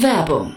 Werbung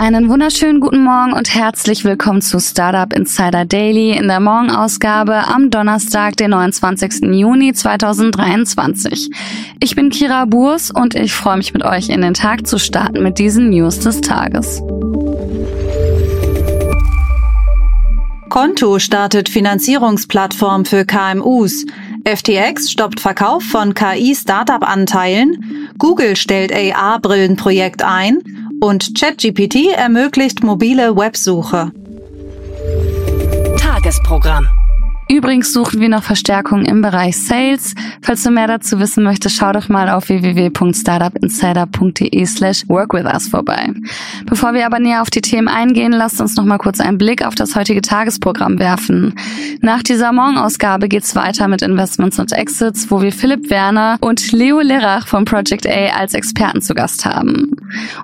Einen wunderschönen guten Morgen und herzlich willkommen zu Startup Insider Daily in der Morgenausgabe am Donnerstag, den 29. Juni 2023. Ich bin Kira Burs und ich freue mich mit euch in den Tag zu starten mit diesen News des Tages. Konto startet Finanzierungsplattform für KMUs. FTX stoppt Verkauf von KI-Startup-Anteilen. Google stellt AR-Brillenprojekt ein und ChatGPT ermöglicht mobile Websuche. Tagesprogramm. Übrigens suchen wir noch Verstärkung im Bereich Sales. Falls du mehr dazu wissen möchtest, schau doch mal auf www.startupinsider.de slash workwithus vorbei. Bevor wir aber näher auf die Themen eingehen, lasst uns noch mal kurz einen Blick auf das heutige Tagesprogramm werfen. Nach dieser Morgenausgabe geht's weiter mit Investments und Exits, wo wir Philipp Werner und Leo Lerach von Project A als Experten zu Gast haben.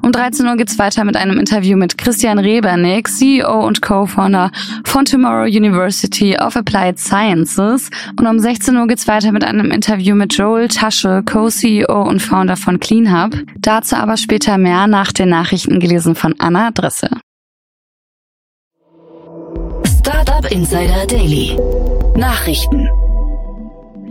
Um 13 Uhr geht's weiter mit einem Interview mit Christian Rebernick, CEO und Co-Founder von Tomorrow University of Applied Sciences. Und um 16 Uhr geht's weiter mit einem Interview mit Joel Tasche, Co-CEO und Founder von CleanHub. Dazu aber später mehr nach den Nachrichten gelesen von Anna Dresse. Startup Insider Daily. Nachrichten.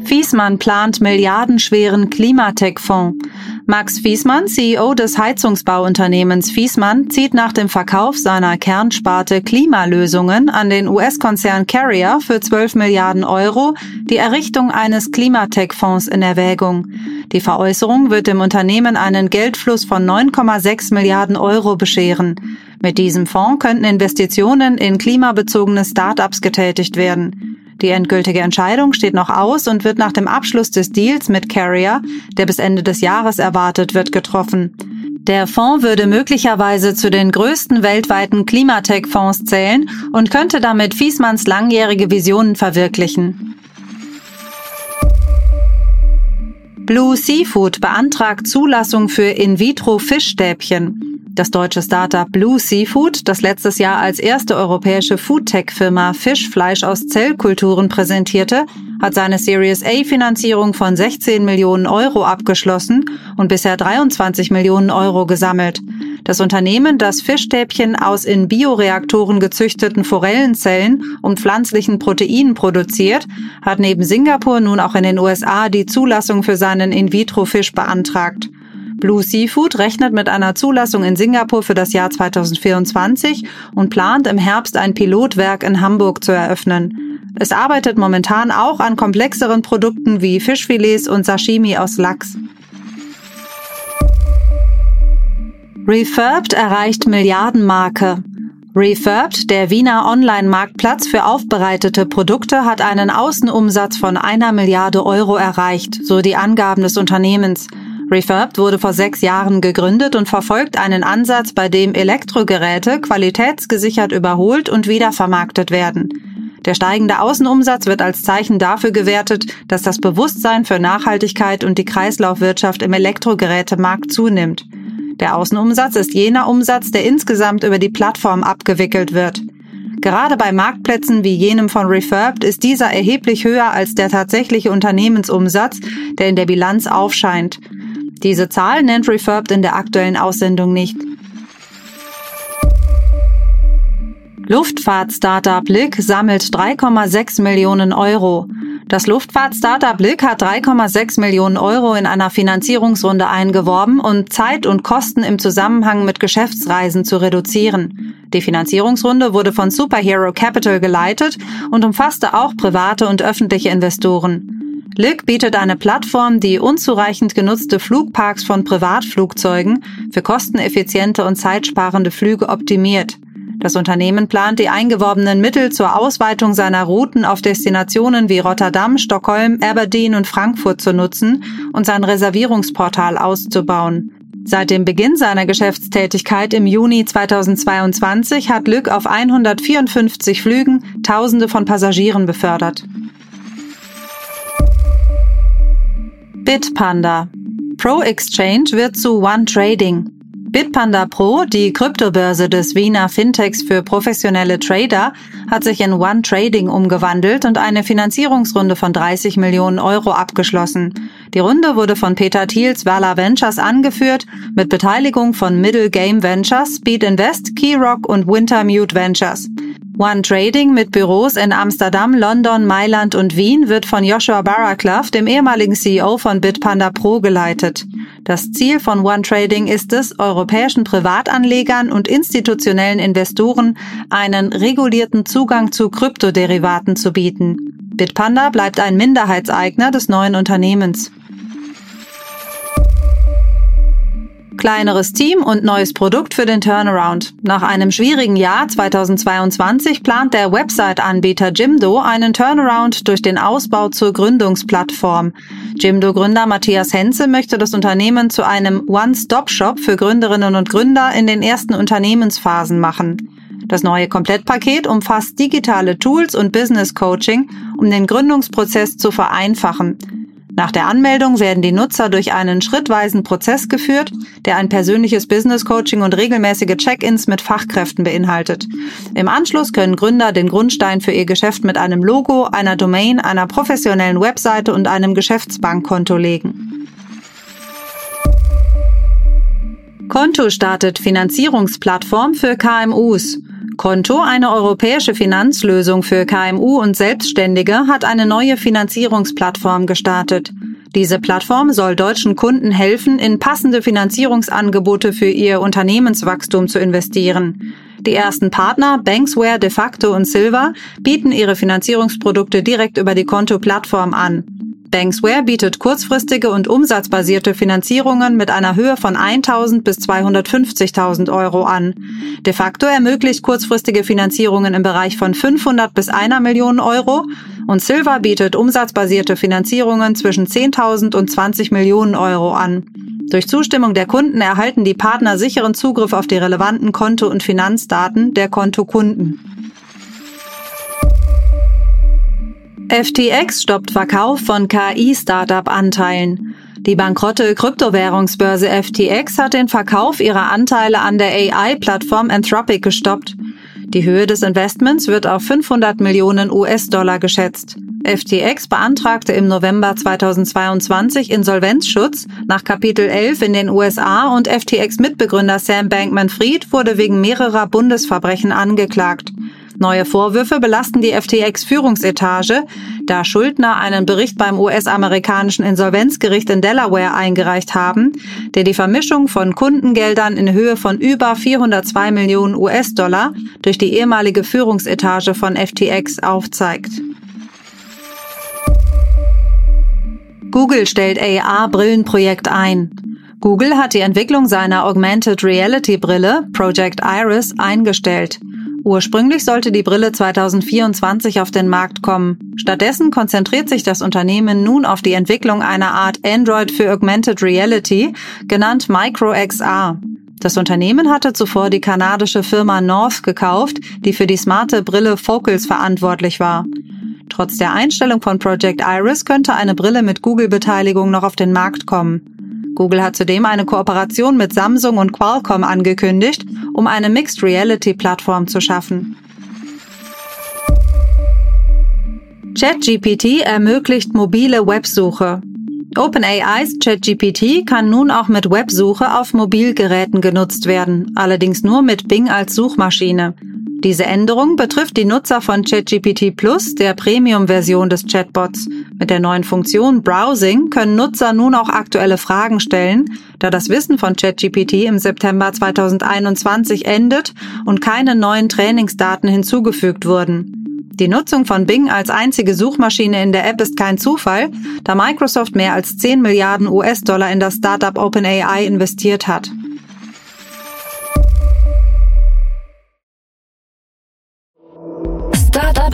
Fiesmann plant milliardenschweren Klimatech-Fonds. Max Fiesmann, CEO des Heizungsbauunternehmens Fiesmann, zieht nach dem Verkauf seiner Kernsparte Klimalösungen an den US-Konzern Carrier für 12 Milliarden Euro die Errichtung eines Klimatech-Fonds in Erwägung. Die Veräußerung wird dem Unternehmen einen Geldfluss von 9,6 Milliarden Euro bescheren. Mit diesem Fonds könnten Investitionen in klimabezogene Start-ups getätigt werden. Die endgültige Entscheidung steht noch aus und wird nach dem Abschluss des Deals mit Carrier, der bis Ende des Jahres erwartet wird, getroffen. Der Fonds würde möglicherweise zu den größten weltweiten Klimatech-Fonds zählen und könnte damit Fiesmanns langjährige Visionen verwirklichen. Blue Seafood beantragt Zulassung für In-vitro-Fischstäbchen. Das deutsche Startup Blue Seafood, das letztes Jahr als erste europäische Foodtech-Firma Fischfleisch aus Zellkulturen präsentierte, hat seine Series A-Finanzierung von 16 Millionen Euro abgeschlossen und bisher 23 Millionen Euro gesammelt. Das Unternehmen, das Fischstäbchen aus in Bioreaktoren gezüchteten Forellenzellen und pflanzlichen Proteinen produziert, hat neben Singapur nun auch in den USA die Zulassung für seinen In-vitro-Fisch beantragt. Blue Seafood rechnet mit einer Zulassung in Singapur für das Jahr 2024 und plant im Herbst ein Pilotwerk in Hamburg zu eröffnen. Es arbeitet momentan auch an komplexeren Produkten wie Fischfilets und Sashimi aus Lachs. Refurbed erreicht Milliardenmarke. Refurbed, der Wiener Online-Marktplatz für aufbereitete Produkte, hat einen Außenumsatz von einer Milliarde Euro erreicht, so die Angaben des Unternehmens. Refurbed wurde vor sechs Jahren gegründet und verfolgt einen Ansatz, bei dem Elektrogeräte qualitätsgesichert überholt und wiedervermarktet werden. Der steigende Außenumsatz wird als Zeichen dafür gewertet, dass das Bewusstsein für Nachhaltigkeit und die Kreislaufwirtschaft im Elektrogerätemarkt zunimmt. Der Außenumsatz ist jener Umsatz, der insgesamt über die Plattform abgewickelt wird. Gerade bei Marktplätzen wie jenem von Refurbed ist dieser erheblich höher als der tatsächliche Unternehmensumsatz, der in der Bilanz aufscheint. Diese Zahl nennt Refurbed in der aktuellen Aussendung nicht. Luftfahrt-Startup Blick sammelt 3,6 Millionen Euro. Das Luftfahrt-Startup Blick hat 3,6 Millionen Euro in einer Finanzierungsrunde eingeworben, um Zeit und Kosten im Zusammenhang mit Geschäftsreisen zu reduzieren. Die Finanzierungsrunde wurde von Superhero Capital geleitet und umfasste auch private und öffentliche Investoren. Lyck bietet eine Plattform, die unzureichend genutzte Flugparks von Privatflugzeugen für kosteneffiziente und zeitsparende Flüge optimiert. Das Unternehmen plant, die eingeworbenen Mittel zur Ausweitung seiner Routen auf Destinationen wie Rotterdam, Stockholm, Aberdeen und Frankfurt zu nutzen und sein Reservierungsportal auszubauen. Seit dem Beginn seiner Geschäftstätigkeit im Juni 2022 hat Lück auf 154 Flügen Tausende von Passagieren befördert. Bitpanda. Pro Exchange wird zu One Trading. Bitpanda Pro, die Kryptobörse des Wiener Fintechs für professionelle Trader, hat sich in One Trading umgewandelt und eine Finanzierungsrunde von 30 Millionen Euro abgeschlossen. Die Runde wurde von Peter Thiels Vala Ventures angeführt, mit Beteiligung von Middle Game Ventures, Speed Invest, Keyrock und Wintermute Ventures. One Trading mit Büros in Amsterdam, London, Mailand und Wien wird von Joshua Barraclough, dem ehemaligen CEO von Bitpanda Pro, geleitet. Das Ziel von One Trading ist es, europäischen Privatanlegern und institutionellen Investoren einen regulierten Zugang zu Kryptoderivaten zu bieten. Bitpanda bleibt ein Minderheitseigner des neuen Unternehmens. Kleineres Team und neues Produkt für den Turnaround. Nach einem schwierigen Jahr 2022 plant der Website-Anbieter Jimdo einen Turnaround durch den Ausbau zur Gründungsplattform. Jimdo-Gründer Matthias Henze möchte das Unternehmen zu einem One-Stop-Shop für Gründerinnen und Gründer in den ersten Unternehmensphasen machen. Das neue Komplettpaket umfasst digitale Tools und Business Coaching, um den Gründungsprozess zu vereinfachen. Nach der Anmeldung werden die Nutzer durch einen schrittweisen Prozess geführt, der ein persönliches Business Coaching und regelmäßige Check-ins mit Fachkräften beinhaltet. Im Anschluss können Gründer den Grundstein für ihr Geschäft mit einem Logo, einer Domain, einer professionellen Webseite und einem Geschäftsbankkonto legen. Konto startet Finanzierungsplattform für KMUs. Konto, eine europäische Finanzlösung für KMU und Selbstständige, hat eine neue Finanzierungsplattform gestartet. Diese Plattform soll deutschen Kunden helfen, in passende Finanzierungsangebote für ihr Unternehmenswachstum zu investieren. Die ersten Partner, Banksware, De facto und Silver, bieten ihre Finanzierungsprodukte direkt über die Konto-Plattform an. Banksware bietet kurzfristige und umsatzbasierte Finanzierungen mit einer Höhe von 1.000 bis 250.000 Euro an. De facto ermöglicht kurzfristige Finanzierungen im Bereich von 500 bis 1 Million Euro und Silver bietet umsatzbasierte Finanzierungen zwischen 10.000 und 20 Millionen Euro an. Durch Zustimmung der Kunden erhalten die Partner sicheren Zugriff auf die relevanten Konto- und Finanzdaten der Kontokunden. FTX stoppt Verkauf von KI-Startup-Anteilen. Die bankrotte Kryptowährungsbörse FTX hat den Verkauf ihrer Anteile an der AI-Plattform Anthropic gestoppt. Die Höhe des Investments wird auf 500 Millionen US-Dollar geschätzt. FTX beantragte im November 2022 Insolvenzschutz nach Kapitel 11 in den USA und FTX-Mitbegründer Sam Bankman-Fried wurde wegen mehrerer Bundesverbrechen angeklagt. Neue Vorwürfe belasten die FTX-Führungsetage, da Schuldner einen Bericht beim US-amerikanischen Insolvenzgericht in Delaware eingereicht haben, der die Vermischung von Kundengeldern in Höhe von über 402 Millionen US-Dollar durch die ehemalige Führungsetage von FTX aufzeigt. Google stellt AR-Brillenprojekt ein. Google hat die Entwicklung seiner Augmented Reality Brille Project Iris eingestellt. Ursprünglich sollte die Brille 2024 auf den Markt kommen. Stattdessen konzentriert sich das Unternehmen nun auf die Entwicklung einer Art Android für Augmented Reality, genannt MicroXR. Das Unternehmen hatte zuvor die kanadische Firma North gekauft, die für die smarte Brille Focals verantwortlich war. Trotz der Einstellung von Project Iris könnte eine Brille mit Google-Beteiligung noch auf den Markt kommen. Google hat zudem eine Kooperation mit Samsung und Qualcomm angekündigt, um eine Mixed Reality Plattform zu schaffen. ChatGPT ermöglicht mobile Websuche. OpenAIs ChatGPT kann nun auch mit Websuche auf Mobilgeräten genutzt werden, allerdings nur mit Bing als Suchmaschine. Diese Änderung betrifft die Nutzer von ChatGPT Plus, der Premium-Version des Chatbots. Mit der neuen Funktion Browsing können Nutzer nun auch aktuelle Fragen stellen, da das Wissen von ChatGPT im September 2021 endet und keine neuen Trainingsdaten hinzugefügt wurden. Die Nutzung von Bing als einzige Suchmaschine in der App ist kein Zufall, da Microsoft mehr als 10 Milliarden US-Dollar in das Startup OpenAI investiert hat.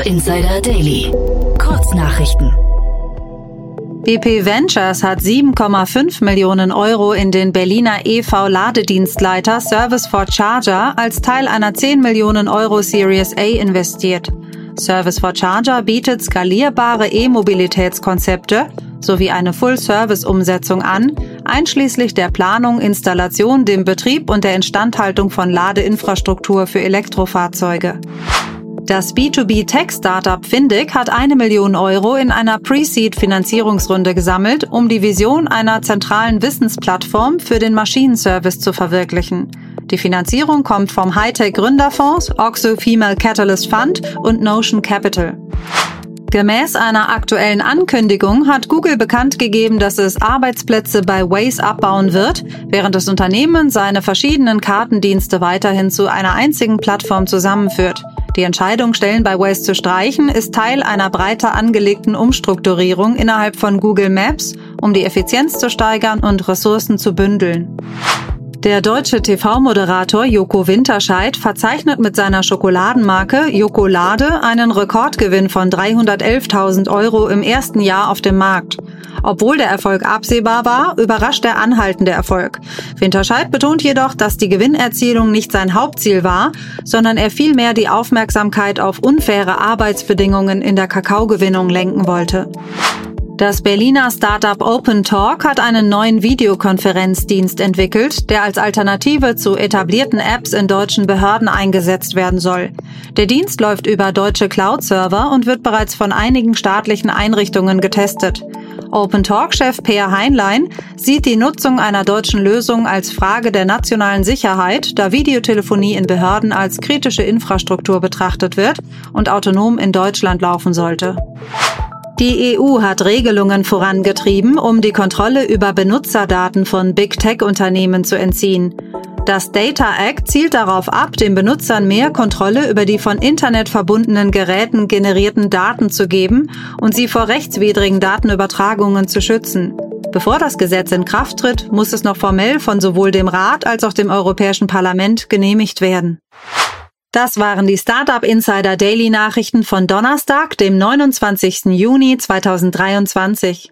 Insider Daily. Kurznachrichten. BP Ventures hat 7,5 Millionen Euro in den Berliner EV Ladedienstleiter Service for Charger als Teil einer 10 Millionen Euro Series A investiert. Service for Charger bietet skalierbare E-Mobilitätskonzepte sowie eine Full-Service-Umsetzung an, einschließlich der Planung, Installation, dem Betrieb und der Instandhaltung von Ladeinfrastruktur für Elektrofahrzeuge. Das B2B-Tech-Startup Findig hat eine Million Euro in einer Pre-Seed-Finanzierungsrunde gesammelt, um die Vision einer zentralen Wissensplattform für den Maschinenservice zu verwirklichen. Die Finanzierung kommt vom Hightech-Gründerfonds, Oxo Female Catalyst Fund und Notion Capital. Gemäß einer aktuellen Ankündigung hat Google bekannt gegeben, dass es Arbeitsplätze bei Waze abbauen wird, während das Unternehmen seine verschiedenen Kartendienste weiterhin zu einer einzigen Plattform zusammenführt. Die Entscheidung, Stellen bei Waze zu streichen, ist Teil einer breiter angelegten Umstrukturierung innerhalb von Google Maps, um die Effizienz zu steigern und Ressourcen zu bündeln. Der deutsche TV-Moderator Joko Winterscheid verzeichnet mit seiner Schokoladenmarke Jokolade einen Rekordgewinn von 311.000 Euro im ersten Jahr auf dem Markt. Obwohl der Erfolg absehbar war, überrascht der anhaltende Erfolg. Winterscheid betont jedoch, dass die Gewinnerzielung nicht sein Hauptziel war, sondern er vielmehr die Aufmerksamkeit auf unfaire Arbeitsbedingungen in der Kakaogewinnung lenken wollte. Das Berliner Startup Open Talk hat einen neuen Videokonferenzdienst entwickelt, der als Alternative zu etablierten Apps in deutschen Behörden eingesetzt werden soll. Der Dienst läuft über deutsche Cloud-Server und wird bereits von einigen staatlichen Einrichtungen getestet. Open Talk-Chef Peer Heinlein sieht die Nutzung einer deutschen Lösung als Frage der nationalen Sicherheit, da Videotelefonie in Behörden als kritische Infrastruktur betrachtet wird und autonom in Deutschland laufen sollte. Die EU hat Regelungen vorangetrieben, um die Kontrolle über Benutzerdaten von Big Tech-Unternehmen zu entziehen. Das Data Act zielt darauf ab, den Benutzern mehr Kontrolle über die von Internet verbundenen Geräten generierten Daten zu geben und sie vor rechtswidrigen Datenübertragungen zu schützen. Bevor das Gesetz in Kraft tritt, muss es noch formell von sowohl dem Rat als auch dem Europäischen Parlament genehmigt werden. Das waren die Startup Insider Daily Nachrichten von Donnerstag, dem 29. Juni 2023.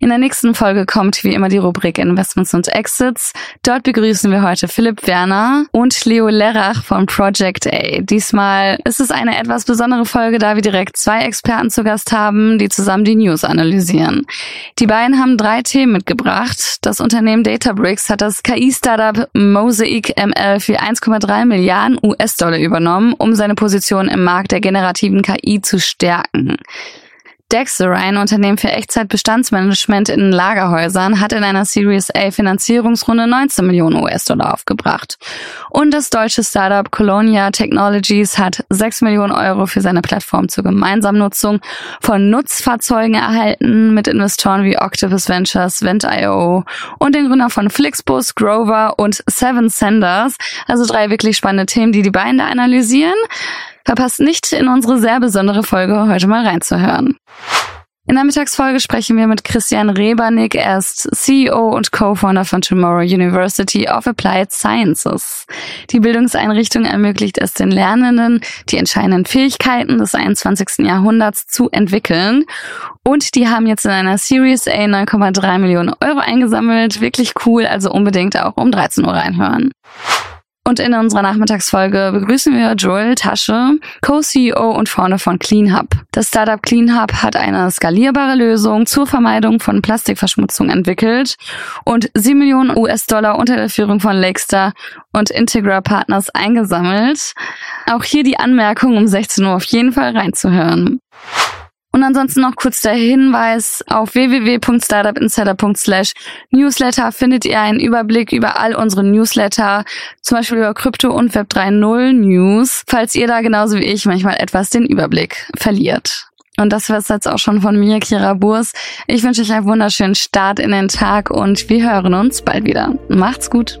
In der nächsten Folge kommt wie immer die Rubrik Investments und Exits. Dort begrüßen wir heute Philipp Werner und Leo Lerach von Project A. Diesmal ist es eine etwas besondere Folge, da wir direkt zwei Experten zu Gast haben, die zusammen die News analysieren. Die beiden haben drei Themen mitgebracht. Das Unternehmen Databricks hat das KI-Startup Mosaic ML für 1,3 Milliarden US-Dollar übernommen, um seine Position im Markt der generativen KI zu stärken. Dexter, ein Unternehmen für Echtzeitbestandsmanagement in Lagerhäusern, hat in einer Series A Finanzierungsrunde 19 Millionen US-Dollar aufgebracht. Und das deutsche Startup Colonia Technologies hat 6 Millionen Euro für seine Plattform zur gemeinsamen Nutzung von Nutzfahrzeugen erhalten mit Investoren wie Octopus Ventures, Vent.io und den Gründer von Flixbus, Grover und Seven Senders. Also drei wirklich spannende Themen, die die beiden da analysieren. Verpasst nicht, in unsere sehr besondere Folge heute mal reinzuhören. In der Mittagsfolge sprechen wir mit Christian Rebernick. Er ist CEO und Co-Founder von Tomorrow University of Applied Sciences. Die Bildungseinrichtung ermöglicht es den Lernenden, die entscheidenden Fähigkeiten des 21. Jahrhunderts zu entwickeln. Und die haben jetzt in einer Series A 9,3 Millionen Euro eingesammelt. Wirklich cool, also unbedingt auch um 13 Uhr reinhören. Und in unserer Nachmittagsfolge begrüßen wir Joel Tasche, Co-CEO und Founder von CleanHub. Das Startup CleanHub hat eine skalierbare Lösung zur Vermeidung von Plastikverschmutzung entwickelt und 7 Millionen US-Dollar unter der Führung von Lakestar und Integra Partners eingesammelt. Auch hier die Anmerkung, um 16 Uhr auf jeden Fall reinzuhören. Und ansonsten noch kurz der Hinweis, auf www.startupinsider.slash Newsletter findet ihr einen Überblick über all unsere Newsletter, zum Beispiel über Krypto und Web 3.0 News, falls ihr da genauso wie ich manchmal etwas den Überblick verliert. Und das war es jetzt auch schon von mir, Kira Burs. Ich wünsche euch einen wunderschönen Start in den Tag und wir hören uns bald wieder. Macht's gut.